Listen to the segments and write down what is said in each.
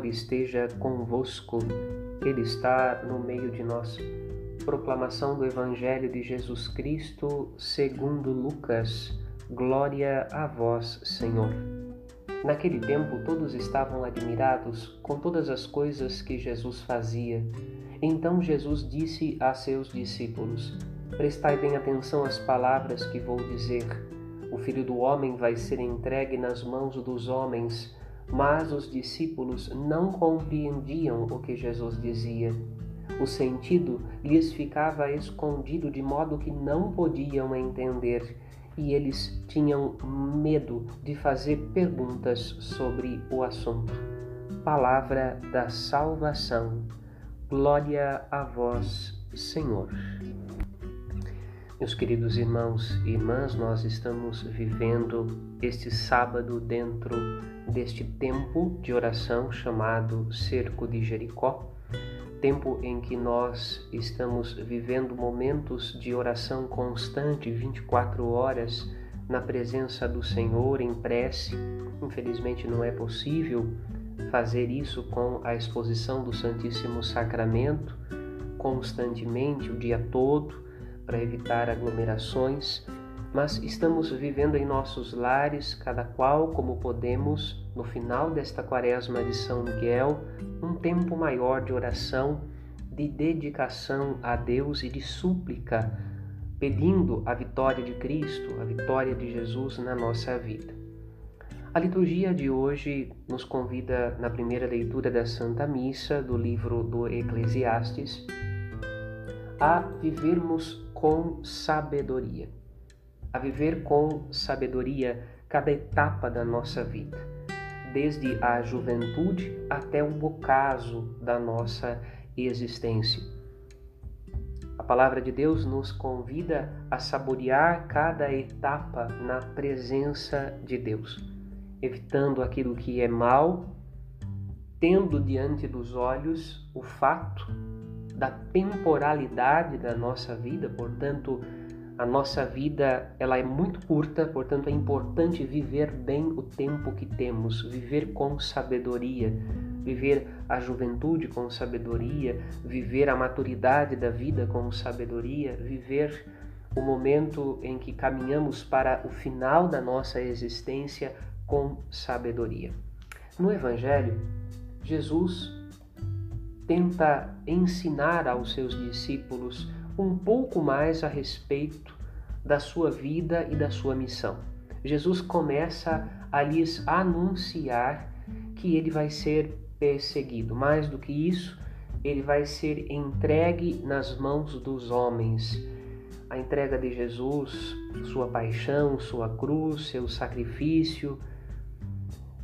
Senhor esteja convosco, Ele está no meio de nós. Proclamação do Evangelho de Jesus Cristo, segundo Lucas. Glória a vós, Senhor. Naquele tempo, todos estavam admirados com todas as coisas que Jesus fazia. Então Jesus disse a seus discípulos: Prestai bem atenção às palavras que vou dizer. O filho do homem vai ser entregue nas mãos dos homens mas os discípulos não compreendiam o que Jesus dizia. O sentido lhes ficava escondido de modo que não podiam entender, e eles tinham medo de fazer perguntas sobre o assunto. Palavra da salvação. Glória a vós, Senhor. Meus queridos irmãos e irmãs, nós estamos vivendo este sábado dentro deste tempo de oração chamado Cerco de Jericó, tempo em que nós estamos vivendo momentos de oração constante, 24 horas na presença do Senhor em prece. Infelizmente não é possível fazer isso com a exposição do Santíssimo Sacramento constantemente o dia todo para evitar aglomerações, mas estamos vivendo em nossos lares, cada qual como podemos, no final desta quaresma de São Miguel, um tempo maior de oração, de dedicação a Deus e de súplica, pedindo a vitória de Cristo, a vitória de Jesus na nossa vida. A liturgia de hoje nos convida, na primeira leitura da Santa Missa do livro do Eclesiastes, a vivermos com sabedoria, a viver com sabedoria cada etapa da nossa vida, desde a juventude até o ocaso da nossa existência. A palavra de Deus nos convida a saborear cada etapa na presença de Deus, evitando aquilo que é mal, tendo diante dos olhos o fato da temporalidade da nossa vida, portanto, a nossa vida ela é muito curta, portanto é importante viver bem o tempo que temos, viver com sabedoria, viver a juventude com sabedoria, viver a maturidade da vida com sabedoria, viver o momento em que caminhamos para o final da nossa existência com sabedoria. No evangelho, Jesus tenta ensinar aos seus discípulos um pouco mais a respeito da sua vida e da sua missão. Jesus começa a lhes anunciar que ele vai ser perseguido. Mais do que isso, ele vai ser entregue nas mãos dos homens. A entrega de Jesus, sua paixão, sua cruz, seu sacrifício,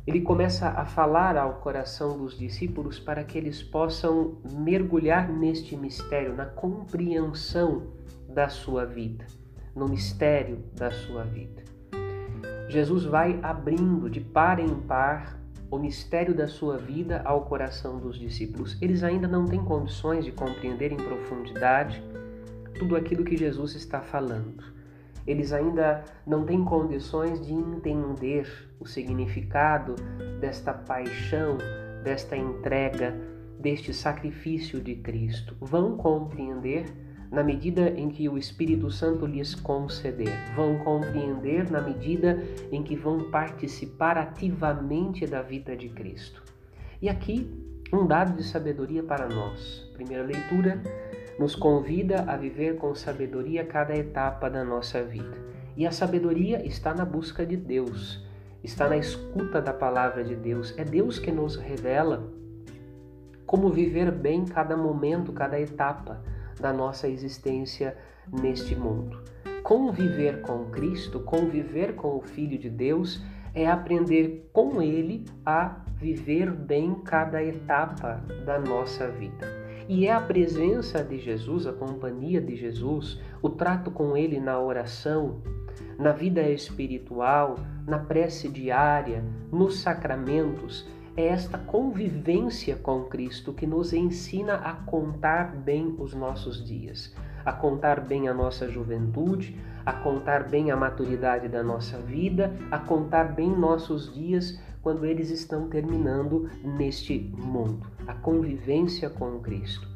ele começa a falar ao coração dos discípulos para que eles possam mergulhar neste mistério, na compreensão da sua vida, no mistério da sua vida. Jesus vai abrindo de par em par o mistério da sua vida ao coração dos discípulos. Eles ainda não têm condições de compreender em profundidade tudo aquilo que Jesus está falando eles ainda não têm condições de entender o significado desta paixão, desta entrega, deste sacrifício de Cristo. Vão compreender na medida em que o Espírito Santo lhes conceder, vão compreender na medida em que vão participar ativamente da vida de Cristo. E aqui, um dado de sabedoria para nós. Primeira leitura, nos convida a viver com sabedoria cada etapa da nossa vida. E a sabedoria está na busca de Deus, está na escuta da palavra de Deus. É Deus que nos revela como viver bem cada momento, cada etapa da nossa existência neste mundo. Conviver com Cristo, conviver com o Filho de Deus, é aprender com Ele a viver bem cada etapa da nossa vida. E é a presença de Jesus, a companhia de Jesus, o trato com Ele na oração, na vida espiritual, na prece diária, nos sacramentos, é esta convivência com Cristo que nos ensina a contar bem os nossos dias, a contar bem a nossa juventude, a contar bem a maturidade da nossa vida, a contar bem nossos dias quando eles estão terminando neste mundo. A convivência com Cristo.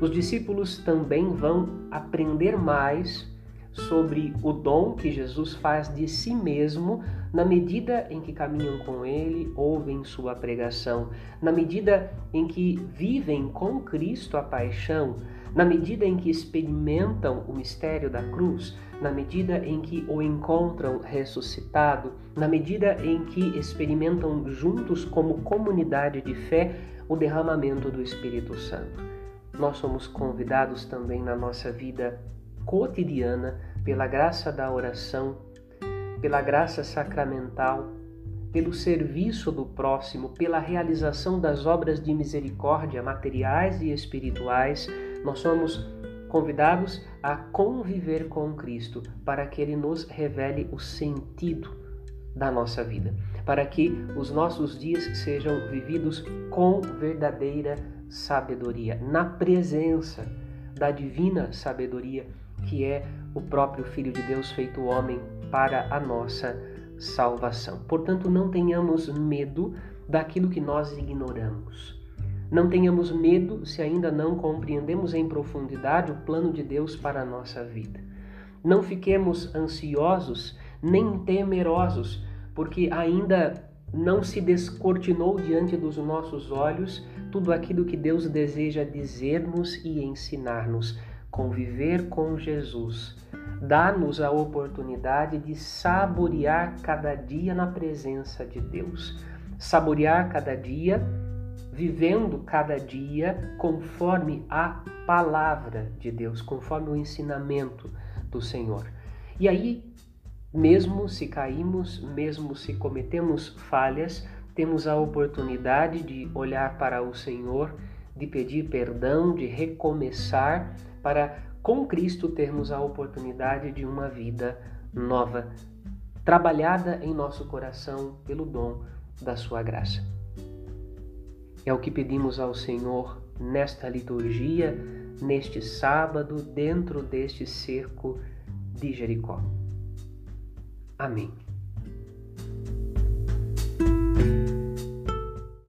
Os discípulos também vão aprender mais sobre o dom que Jesus faz de si mesmo na medida em que caminham com Ele, ouvem Sua pregação, na medida em que vivem com Cristo a paixão, na medida em que experimentam o mistério da cruz, na medida em que o encontram ressuscitado, na medida em que experimentam juntos como comunidade de fé o derramamento do Espírito Santo. Nós somos convidados também na nossa vida cotidiana pela graça da oração, pela graça sacramental, pelo serviço do próximo, pela realização das obras de misericórdia materiais e espirituais, nós somos convidados a conviver com Cristo para que Ele nos revele o sentido da nossa vida, para que os nossos dias sejam vividos com verdadeira sabedoria, na presença da divina sabedoria que é o próprio Filho de Deus feito homem para a nossa salvação. Portanto, não tenhamos medo daquilo que nós ignoramos. Não tenhamos medo se ainda não compreendemos em profundidade o plano de Deus para a nossa vida. Não fiquemos ansiosos nem temerosos, porque ainda não se descortinou diante dos nossos olhos tudo aquilo que Deus deseja dizer-nos e ensinar-nos conviver com Jesus, dá-nos a oportunidade de saborear cada dia na presença de Deus. Saborear cada dia, vivendo cada dia conforme a palavra de Deus, conforme o ensinamento do Senhor. E aí, mesmo se caímos, mesmo se cometemos falhas, temos a oportunidade de olhar para o Senhor, de pedir perdão, de recomeçar para com Cristo termos a oportunidade de uma vida nova, trabalhada em nosso coração pelo dom da sua graça. É o que pedimos ao Senhor nesta liturgia, neste sábado, dentro deste cerco de Jericó. Amém.